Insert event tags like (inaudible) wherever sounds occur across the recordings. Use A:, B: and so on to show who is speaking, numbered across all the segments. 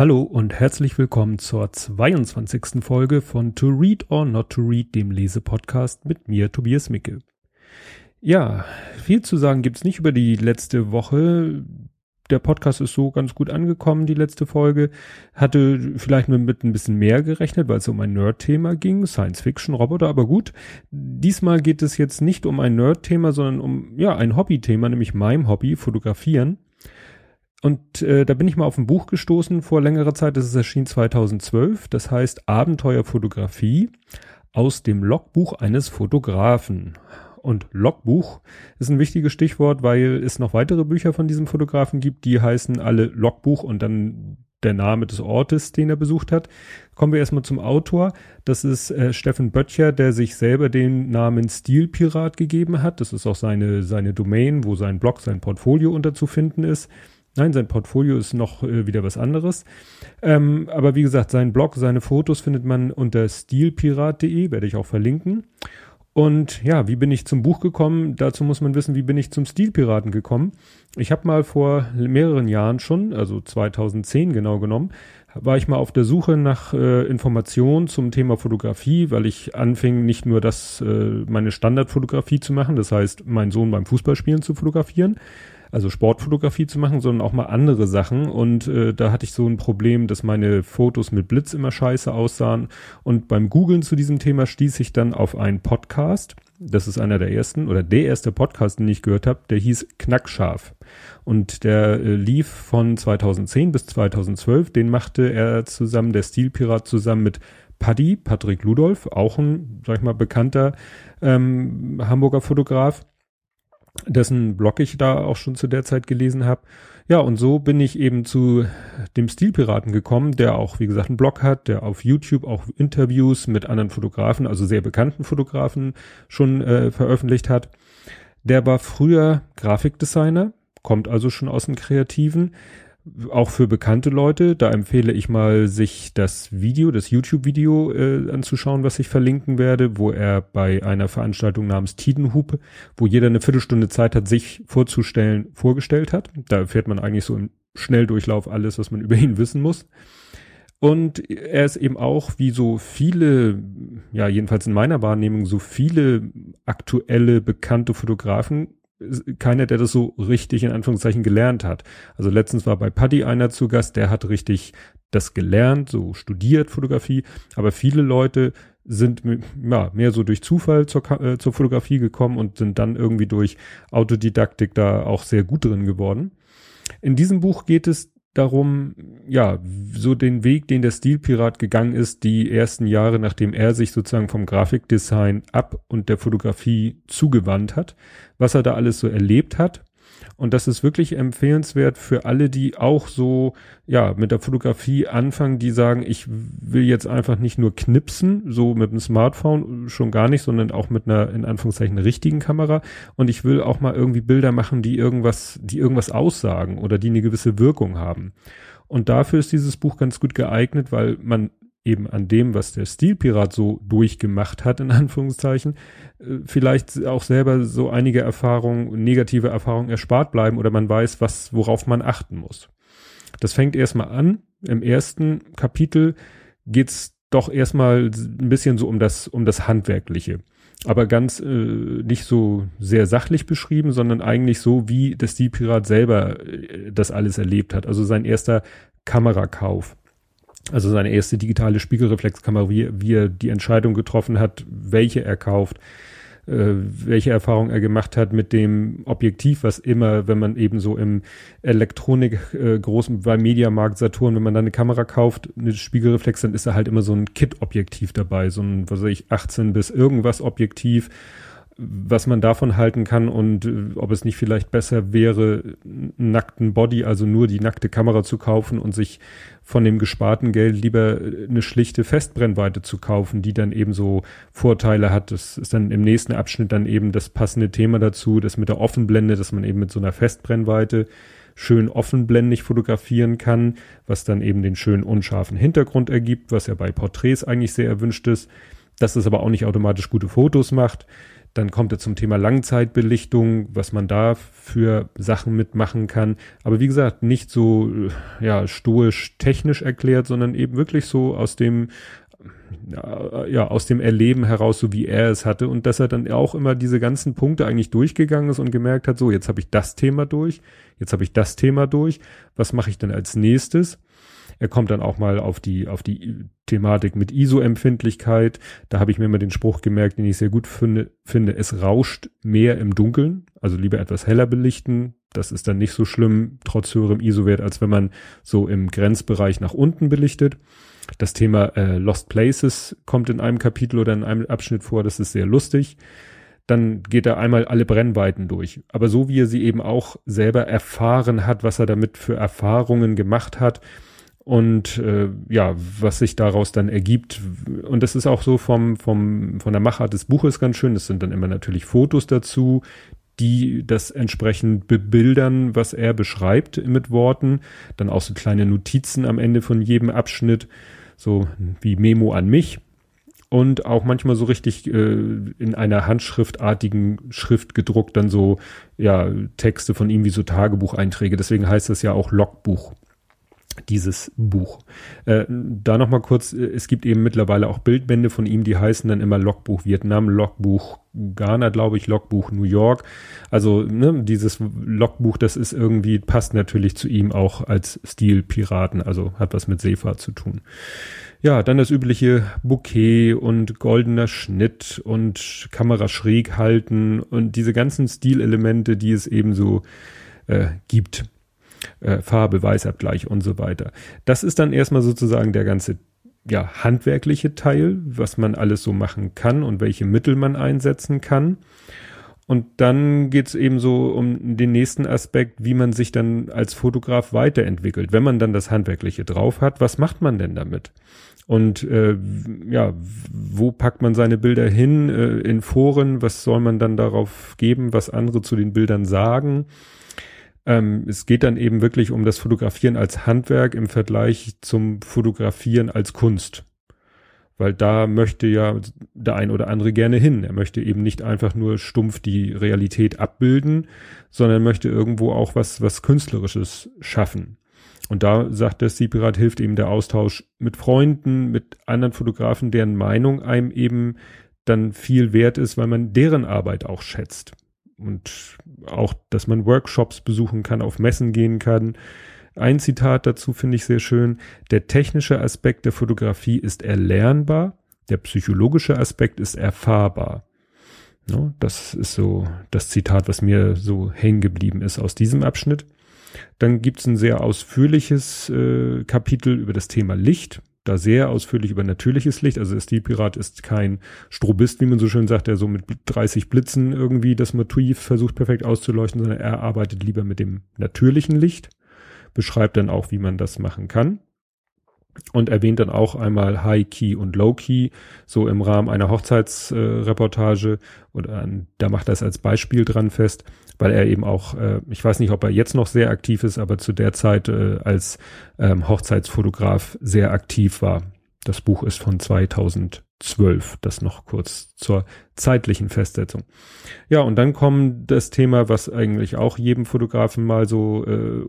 A: Hallo und herzlich willkommen zur 22. Folge von To Read or Not to Read, dem Lesepodcast mit mir, Tobias Micke. Ja, viel zu sagen gibt's nicht über die letzte Woche. Der Podcast ist so ganz gut angekommen, die letzte Folge. Hatte vielleicht mit ein bisschen mehr gerechnet, weil es um ein Nerd-Thema ging, Science-Fiction-Roboter, aber gut. Diesmal geht es jetzt nicht um ein Nerd-Thema, sondern um, ja, ein Hobby-Thema, nämlich meinem Hobby, Fotografieren. Und äh, da bin ich mal auf ein Buch gestoßen vor längerer Zeit, das ist erschienen 2012, das heißt Abenteuerfotografie aus dem Logbuch eines Fotografen. Und Logbuch ist ein wichtiges Stichwort, weil es noch weitere Bücher von diesem Fotografen gibt, die heißen alle Logbuch und dann der Name des Ortes, den er besucht hat. Kommen wir erstmal zum Autor. Das ist äh, Steffen Böttcher, der sich selber den Namen Stilpirat gegeben hat. Das ist auch seine, seine Domain, wo sein Blog, sein Portfolio unterzufinden ist. Nein, sein Portfolio ist noch äh, wieder was anderes. Ähm, aber wie gesagt, sein Blog, seine Fotos findet man unter stilpirat.de, werde ich auch verlinken. Und ja, wie bin ich zum Buch gekommen? Dazu muss man wissen, wie bin ich zum Stilpiraten gekommen. Ich habe mal vor mehreren Jahren schon, also 2010 genau genommen, war ich mal auf der Suche nach äh, Informationen zum Thema Fotografie, weil ich anfing, nicht nur das, äh, meine Standardfotografie zu machen, das heißt, meinen Sohn beim Fußballspielen zu fotografieren, also Sportfotografie zu machen, sondern auch mal andere Sachen. Und äh, da hatte ich so ein Problem, dass meine Fotos mit Blitz immer scheiße aussahen. Und beim Googlen zu diesem Thema stieß ich dann auf einen Podcast. Das ist einer der ersten oder der erste Podcast, den ich gehört habe, der hieß Knackscharf. Und der äh, lief von 2010 bis 2012. Den machte er zusammen, der Stilpirat zusammen mit Paddy, Patrick Ludolf, auch ein, sag ich mal, bekannter ähm, Hamburger Fotograf dessen Blog ich da auch schon zu der Zeit gelesen habe. Ja, und so bin ich eben zu dem Stilpiraten gekommen, der auch, wie gesagt, einen Blog hat, der auf YouTube auch Interviews mit anderen Fotografen, also sehr bekannten Fotografen schon äh, veröffentlicht hat. Der war früher Grafikdesigner, kommt also schon aus dem Kreativen, auch für bekannte Leute. Da empfehle ich mal, sich das Video, das YouTube-Video äh, anzuschauen, was ich verlinken werde, wo er bei einer Veranstaltung namens Tidenhupe, wo jeder eine Viertelstunde Zeit hat, sich vorzustellen, vorgestellt hat. Da erfährt man eigentlich so im Schnelldurchlauf alles, was man (laughs) über ihn wissen muss. Und er ist eben auch, wie so viele, ja, jedenfalls in meiner Wahrnehmung, so viele aktuelle, bekannte Fotografen keiner, der das so richtig in Anführungszeichen gelernt hat. Also letztens war bei Paddy einer zu Gast, der hat richtig das gelernt, so studiert Fotografie, aber viele Leute sind ja, mehr so durch Zufall zur, äh, zur Fotografie gekommen und sind dann irgendwie durch Autodidaktik da auch sehr gut drin geworden. In diesem Buch geht es darum, ja, so den Weg, den der Stilpirat gegangen ist, die ersten Jahre, nachdem er sich sozusagen vom Grafikdesign ab und der Fotografie zugewandt hat, was er da alles so erlebt hat und das ist wirklich empfehlenswert für alle, die auch so, ja, mit der Fotografie anfangen, die sagen, ich will jetzt einfach nicht nur knipsen, so mit dem Smartphone, schon gar nicht, sondern auch mit einer, in Anführungszeichen, richtigen Kamera. Und ich will auch mal irgendwie Bilder machen, die irgendwas, die irgendwas aussagen oder die eine gewisse Wirkung haben. Und dafür ist dieses Buch ganz gut geeignet, weil man eben an dem, was der Stilpirat so durchgemacht hat, in (laughs) Anführungszeichen, äh, vielleicht auch selber so einige Erfahrungen, negative Erfahrungen erspart bleiben oder man weiß, was, worauf man achten muss. Das fängt erstmal an. Im ersten Kapitel geht's doch erstmal ein bisschen so um das, um das Handwerkliche. Aber ganz äh, nicht so sehr sachlich beschrieben, sondern eigentlich so, wie der Stilpirat selber äh, das alles erlebt hat. Also sein erster Kamerakauf also seine erste digitale Spiegelreflexkamera, wie, wie er die Entscheidung getroffen hat, welche er kauft, äh, welche Erfahrung er gemacht hat mit dem Objektiv, was immer, wenn man eben so im Elektronik äh, großen, bei Mediamarkt Saturn, wenn man dann eine Kamera kauft, eine Spiegelreflex, dann ist da halt immer so ein Kit-Objektiv dabei, so ein, was weiß ich, 18 bis irgendwas Objektiv was man davon halten kann und äh, ob es nicht vielleicht besser wäre, nackten Body, also nur die nackte Kamera zu kaufen und sich von dem gesparten Geld lieber äh, eine schlichte Festbrennweite zu kaufen, die dann eben so Vorteile hat. Das ist dann im nächsten Abschnitt dann eben das passende Thema dazu, das mit der Offenblende, dass man eben mit so einer Festbrennweite schön offenblendig fotografieren kann, was dann eben den schönen unscharfen Hintergrund ergibt, was ja bei Porträts eigentlich sehr erwünscht ist dass es aber auch nicht automatisch gute Fotos macht. Dann kommt er zum Thema Langzeitbelichtung, was man da für Sachen mitmachen kann. Aber wie gesagt, nicht so, ja, stoisch technisch erklärt, sondern eben wirklich so aus dem, ja, aus dem Erleben heraus, so wie er es hatte. Und dass er dann auch immer diese ganzen Punkte eigentlich durchgegangen ist und gemerkt hat, so, jetzt habe ich das Thema durch, jetzt habe ich das Thema durch, was mache ich denn als nächstes? Er kommt dann auch mal auf die, auf die Thematik mit ISO-Empfindlichkeit. Da habe ich mir immer den Spruch gemerkt, den ich sehr gut finde, finde, es rauscht mehr im Dunkeln, also lieber etwas heller belichten. Das ist dann nicht so schlimm, trotz höherem ISO-Wert, als wenn man so im Grenzbereich nach unten belichtet. Das Thema äh, Lost Places kommt in einem Kapitel oder in einem Abschnitt vor, das ist sehr lustig. Dann geht er einmal alle Brennweiten durch. Aber so wie er sie eben auch selber erfahren hat, was er damit für Erfahrungen gemacht hat, und äh, ja, was sich daraus dann ergibt. Und das ist auch so vom, vom, von der Machart des Buches ganz schön. Das sind dann immer natürlich Fotos dazu, die das entsprechend bebildern, was er beschreibt mit Worten. Dann auch so kleine Notizen am Ende von jedem Abschnitt, so wie Memo an mich. Und auch manchmal so richtig äh, in einer handschriftartigen Schrift gedruckt, dann so ja Texte von ihm wie so Tagebucheinträge. Deswegen heißt das ja auch Logbuch dieses Buch. Äh, da nochmal kurz, äh, es gibt eben mittlerweile auch Bildbände von ihm, die heißen dann immer Logbuch Vietnam, Logbuch Ghana, glaube ich, Logbuch New York. Also ne, dieses Logbuch, das ist irgendwie, passt natürlich zu ihm auch als Stilpiraten, also hat was mit Seefahrt zu tun. Ja, dann das übliche Bouquet und goldener Schnitt und Kamera schräg halten und diese ganzen Stilelemente, die es eben so äh, gibt äh, Farbe, Weißabgleich und so weiter. Das ist dann erstmal sozusagen der ganze ja, handwerkliche Teil, was man alles so machen kann und welche Mittel man einsetzen kann. Und dann geht's eben so um den nächsten Aspekt, wie man sich dann als Fotograf weiterentwickelt. Wenn man dann das Handwerkliche drauf hat, was macht man denn damit? Und äh, ja, wo packt man seine Bilder hin? Äh, in Foren, was soll man dann darauf geben, was andere zu den Bildern sagen? Ähm, es geht dann eben wirklich um das Fotografieren als Handwerk im Vergleich zum Fotografieren als Kunst. Weil da möchte ja der ein oder andere gerne hin. Er möchte eben nicht einfach nur stumpf die Realität abbilden, sondern möchte irgendwo auch was, was Künstlerisches schaffen. Und da sagt der Seepirat, hilft eben der Austausch mit Freunden, mit anderen Fotografen, deren Meinung einem eben dann viel wert ist, weil man deren Arbeit auch schätzt und auch, dass man Workshops besuchen kann, auf Messen gehen kann. Ein Zitat dazu finde ich sehr schön. Der technische Aspekt der Fotografie ist erlernbar, der psychologische Aspekt ist erfahrbar. No, das ist so das Zitat, was mir so hängen geblieben ist aus diesem Abschnitt. Dann gibt es ein sehr ausführliches äh, Kapitel über das Thema Licht da sehr ausführlich über natürliches Licht. Also der Stilpirat ist kein Strobist, wie man so schön sagt, der so mit 30 Blitzen irgendwie das Motiv versucht perfekt auszuleuchten, sondern er arbeitet lieber mit dem natürlichen Licht, beschreibt dann auch, wie man das machen kann und erwähnt dann auch einmal High Key und Low Key, so im Rahmen einer Hochzeitsreportage. Äh, und äh, da macht er es als Beispiel dran fest, weil er eben auch, äh, ich weiß nicht, ob er jetzt noch sehr aktiv ist, aber zu der Zeit äh, als ähm, Hochzeitsfotograf sehr aktiv war. Das Buch ist von 2012, das noch kurz zur zeitlichen Festsetzung. Ja, und dann kommt das Thema, was eigentlich auch jedem Fotografen mal so äh,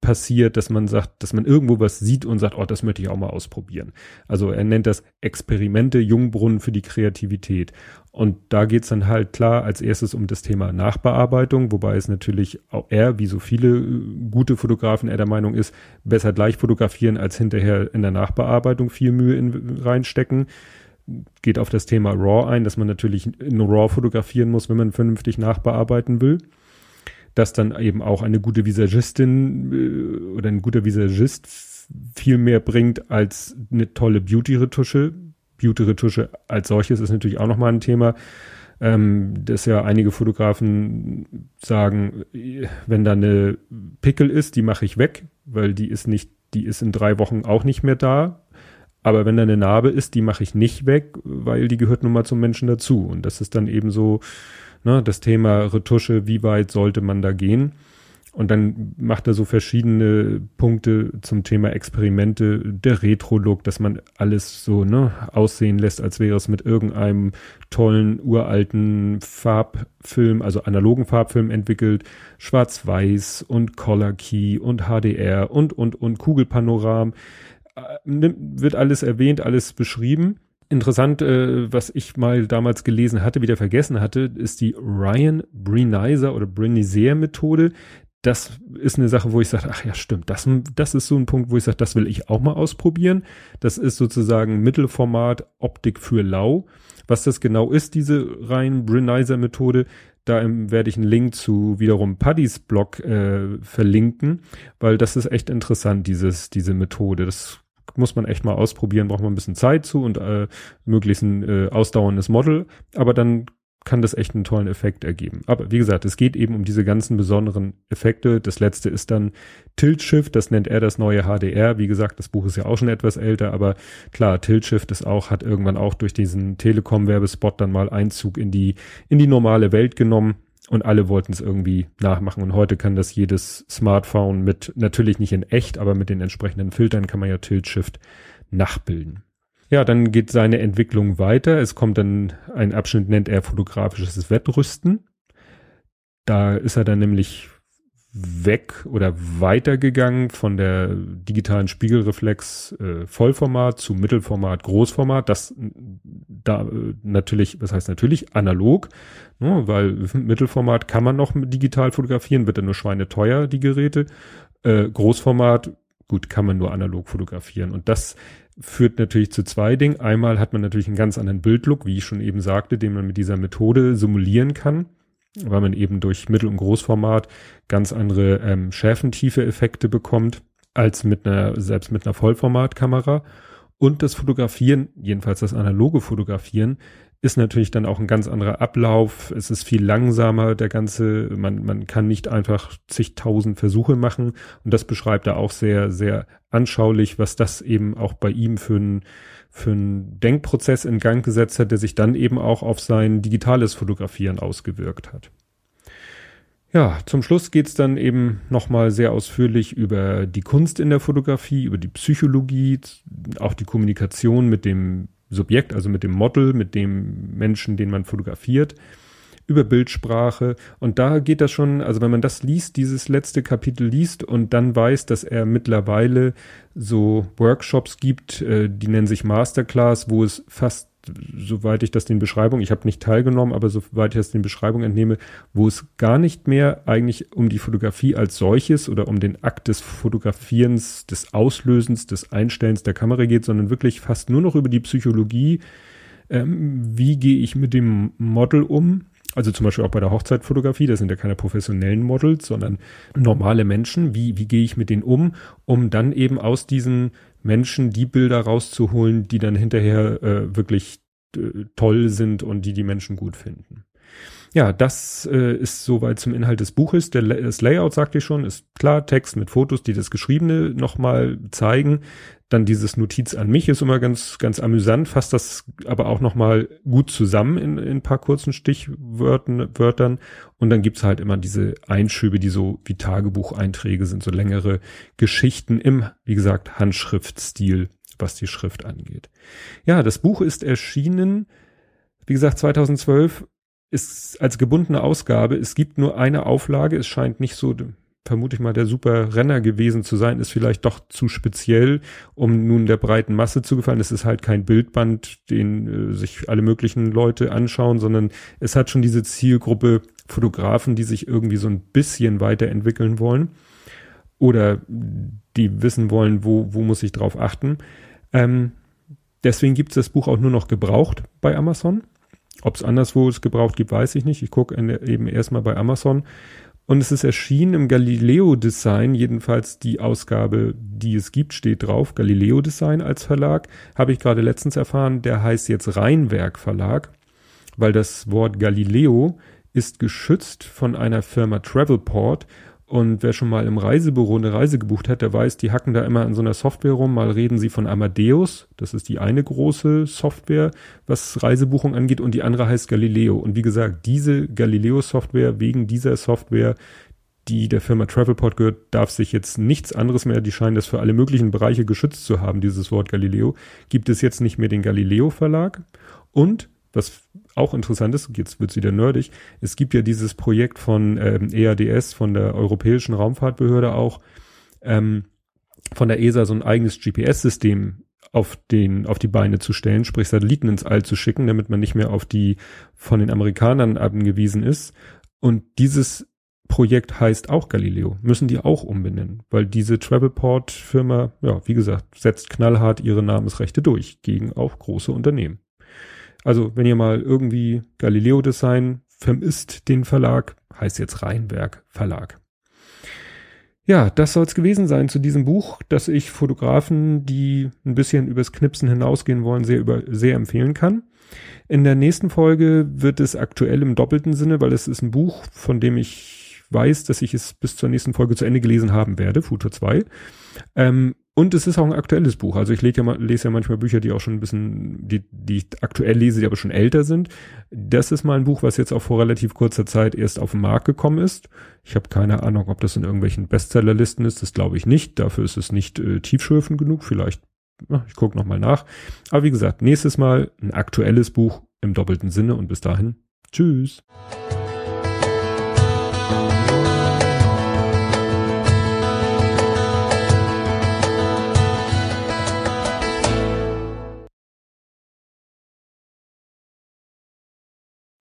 A: passiert, dass man sagt, dass man irgendwo was sieht und sagt, oh, das möchte ich auch mal ausprobieren. Also er nennt das Experimente, Jungbrunnen für die Kreativität. Und da geht's dann halt klar als erstes um das Thema Nachbearbeitung, wobei es natürlich auch er, wie so viele äh, gute Fotografen, er der Meinung ist, besser gleich fotografieren, als hinterher in der Nachbearbeitung viel Mühe in, reinstecken. Geht auf das Thema RAW ein, dass man natürlich in RAW fotografieren muss, wenn man vernünftig nachbearbeiten will dass dann eben auch eine gute Visagistin äh, oder ein guter Visagist viel mehr bringt als eine tolle Beauty-Retusche. Beauty-Retusche als solches ist natürlich auch nochmal ein Thema. Ähm, dass ja einige Fotografen sagen, wenn da eine Pickel ist, die mache ich weg, weil die ist nicht, die ist in drei Wochen auch nicht mehr da. Aber wenn da eine Narbe ist, die mache ich nicht weg, weil die gehört nun mal zum Menschen dazu. Und das ist dann eben so, Ne, das Thema Retusche, wie weit sollte man da gehen? Und dann macht er so verschiedene Punkte zum Thema Experimente, der Retro-Look, dass man alles so ne, aussehen lässt, als wäre es mit irgendeinem tollen uralten Farbfilm, also analogen Farbfilm entwickelt, Schwarz-Weiß und Color Key und HDR und und und Kugelpanoram. Wird alles erwähnt, alles beschrieben. Interessant, äh, was ich mal damals gelesen hatte, wieder vergessen hatte, ist die Ryan Brenizer oder Brenizer Methode das ist eine Sache, wo ich sage, ach ja, stimmt, das, das ist so ein Punkt, wo ich sage, das will ich auch mal ausprobieren. Das ist sozusagen Mittelformat Optik für Lau. Was das genau ist, diese rein Brenizer-Methode, da werde ich einen Link zu wiederum Paddys Blog äh, verlinken, weil das ist echt interessant, dieses, diese Methode. Das muss man echt mal ausprobieren, braucht man ein bisschen Zeit zu und äh, möglichst ein äh, ausdauerndes Model. Aber dann kann das echt einen tollen Effekt ergeben. Aber wie gesagt, es geht eben um diese ganzen besonderen Effekte. Das letzte ist dann Tilt Shift, das nennt er das neue HDR. Wie gesagt, das Buch ist ja auch schon etwas älter, aber klar, Tilt Shift ist auch, hat irgendwann auch durch diesen Telekom-Werbespot dann mal Einzug in die, in die normale Welt genommen und alle wollten es irgendwie nachmachen. Und heute kann das jedes Smartphone mit, natürlich nicht in echt, aber mit den entsprechenden Filtern kann man ja Tilt Shift nachbilden. Ja, dann geht seine Entwicklung weiter. Es kommt dann ein Abschnitt, nennt er fotografisches Wettrüsten. Da ist er dann nämlich weg oder weitergegangen von der digitalen Spiegelreflex äh, Vollformat zu Mittelformat Großformat. Das da äh, natürlich, was heißt natürlich analog, ne, weil Mittelformat kann man noch digital fotografieren, wird dann nur schweineteuer die Geräte. Äh, Großformat gut kann man nur analog fotografieren und das führt natürlich zu zwei Dingen. Einmal hat man natürlich einen ganz anderen Bildlook, wie ich schon eben sagte, den man mit dieser Methode simulieren kann, weil man eben durch Mittel- und Großformat ganz andere ähm, Schärfentiefe-Effekte bekommt als mit einer, selbst mit einer Vollformatkamera. Und das Fotografieren, jedenfalls das analoge Fotografieren, ist natürlich dann auch ein ganz anderer Ablauf. Es ist viel langsamer, der ganze, man, man kann nicht einfach zigtausend Versuche machen. Und das beschreibt er auch sehr, sehr anschaulich, was das eben auch bei ihm für ein, für ein Denkprozess in Gang gesetzt hat, der sich dann eben auch auf sein digitales Fotografieren ausgewirkt hat. Ja, zum Schluss geht's dann eben nochmal sehr ausführlich über die Kunst in der Fotografie, über die Psychologie, auch die Kommunikation mit dem Subjekt, also mit dem Model, mit dem Menschen, den man fotografiert, über Bildsprache. Und da geht das schon, also wenn man das liest, dieses letzte Kapitel liest und dann weiß, dass er mittlerweile so Workshops gibt, äh, die nennen sich Masterclass, wo es fast soweit ich das den Beschreibungen, ich habe nicht teilgenommen, aber soweit ich das den Beschreibungen entnehme, wo es gar nicht mehr eigentlich um die Fotografie als solches oder um den Akt des Fotografierens, des Auslösens, des Einstellens der Kamera geht, sondern wirklich fast nur noch über die Psychologie. Ähm, wie gehe ich mit dem Model um? Also zum Beispiel auch bei der Hochzeitfotografie, das sind ja keine professionellen Models, sondern normale Menschen. Wie, wie gehe ich mit denen um, um dann eben aus diesen Menschen die Bilder rauszuholen, die dann hinterher äh, wirklich äh, toll sind und die die Menschen gut finden. Ja, das äh, ist soweit zum Inhalt des Buches. Der, das Layout, sagte ich schon, ist klar, Text mit Fotos, die das Geschriebene nochmal zeigen. Dann dieses Notiz an mich ist immer ganz, ganz amüsant, fasst das aber auch nochmal gut zusammen in, in ein paar kurzen Stichwörtern. Wörtern. Und dann gibt's halt immer diese Einschübe, die so wie Tagebucheinträge sind, so längere Geschichten im, wie gesagt, Handschriftstil, was die Schrift angeht. Ja, das Buch ist erschienen, wie gesagt, 2012 ist als gebundene Ausgabe. Es gibt nur eine Auflage. Es scheint nicht so vermute ich mal, der super Renner gewesen zu sein, ist vielleicht doch zu speziell, um nun der breiten Masse zu gefallen. Es ist halt kein Bildband, den äh, sich alle möglichen Leute anschauen, sondern es hat schon diese Zielgruppe Fotografen, die sich irgendwie so ein bisschen weiterentwickeln wollen oder die wissen wollen, wo, wo muss ich drauf achten. Ähm, deswegen gibt es das Buch auch nur noch gebraucht bei Amazon. Ob es anderswo es gebraucht gibt, weiß ich nicht. Ich gucke eben erstmal bei Amazon und es ist erschienen im Galileo Design, jedenfalls die Ausgabe, die es gibt, steht drauf, Galileo Design als Verlag. Habe ich gerade letztens erfahren, der heißt jetzt Rheinwerk Verlag, weil das Wort Galileo ist geschützt von einer Firma Travelport und wer schon mal im Reisebüro eine Reise gebucht hat, der weiß, die hacken da immer an so einer Software rum. Mal reden sie von Amadeus, das ist die eine große Software, was Reisebuchung angeht, und die andere heißt Galileo. Und wie gesagt, diese Galileo-Software, wegen dieser Software, die der Firma Travelport gehört, darf sich jetzt nichts anderes mehr, die scheinen das für alle möglichen Bereiche geschützt zu haben, dieses Wort Galileo, gibt es jetzt nicht mehr den Galileo Verlag und was auch interessant ist, jetzt wird's wieder nerdig, es gibt ja dieses Projekt von ähm, EADS, von der Europäischen Raumfahrtbehörde auch, ähm, von der ESA so ein eigenes GPS-System auf den, auf die Beine zu stellen, sprich Satelliten ins All zu schicken, damit man nicht mehr auf die von den Amerikanern angewiesen ist. Und dieses Projekt heißt auch Galileo, müssen die auch umbenennen, weil diese Travelport-Firma, ja, wie gesagt, setzt knallhart ihre Namensrechte durch gegen auch große Unternehmen. Also, wenn ihr mal irgendwie Galileo Design vermisst, den Verlag, heißt jetzt Rheinberg Verlag. Ja, das soll es gewesen sein zu diesem Buch, das ich Fotografen, die ein bisschen übers Knipsen hinausgehen wollen, sehr über, sehr empfehlen kann. In der nächsten Folge wird es aktuell im doppelten Sinne, weil es ist ein Buch, von dem ich weiß, dass ich es bis zur nächsten Folge zu Ende gelesen haben werde, Futur 2. Ähm, und es ist auch ein aktuelles Buch. Also ich lese ja, lese ja manchmal Bücher, die auch schon ein bisschen, die, die ich aktuell lese, die aber schon älter sind. Das ist mal ein Buch, was jetzt auch vor relativ kurzer Zeit erst auf den Markt gekommen ist. Ich habe keine Ahnung, ob das in irgendwelchen Bestsellerlisten ist. Das glaube ich nicht. Dafür ist es nicht äh, tiefschürfend genug. Vielleicht, ich gucke nochmal nach. Aber wie gesagt, nächstes Mal ein aktuelles Buch im doppelten Sinne und bis dahin. Tschüss.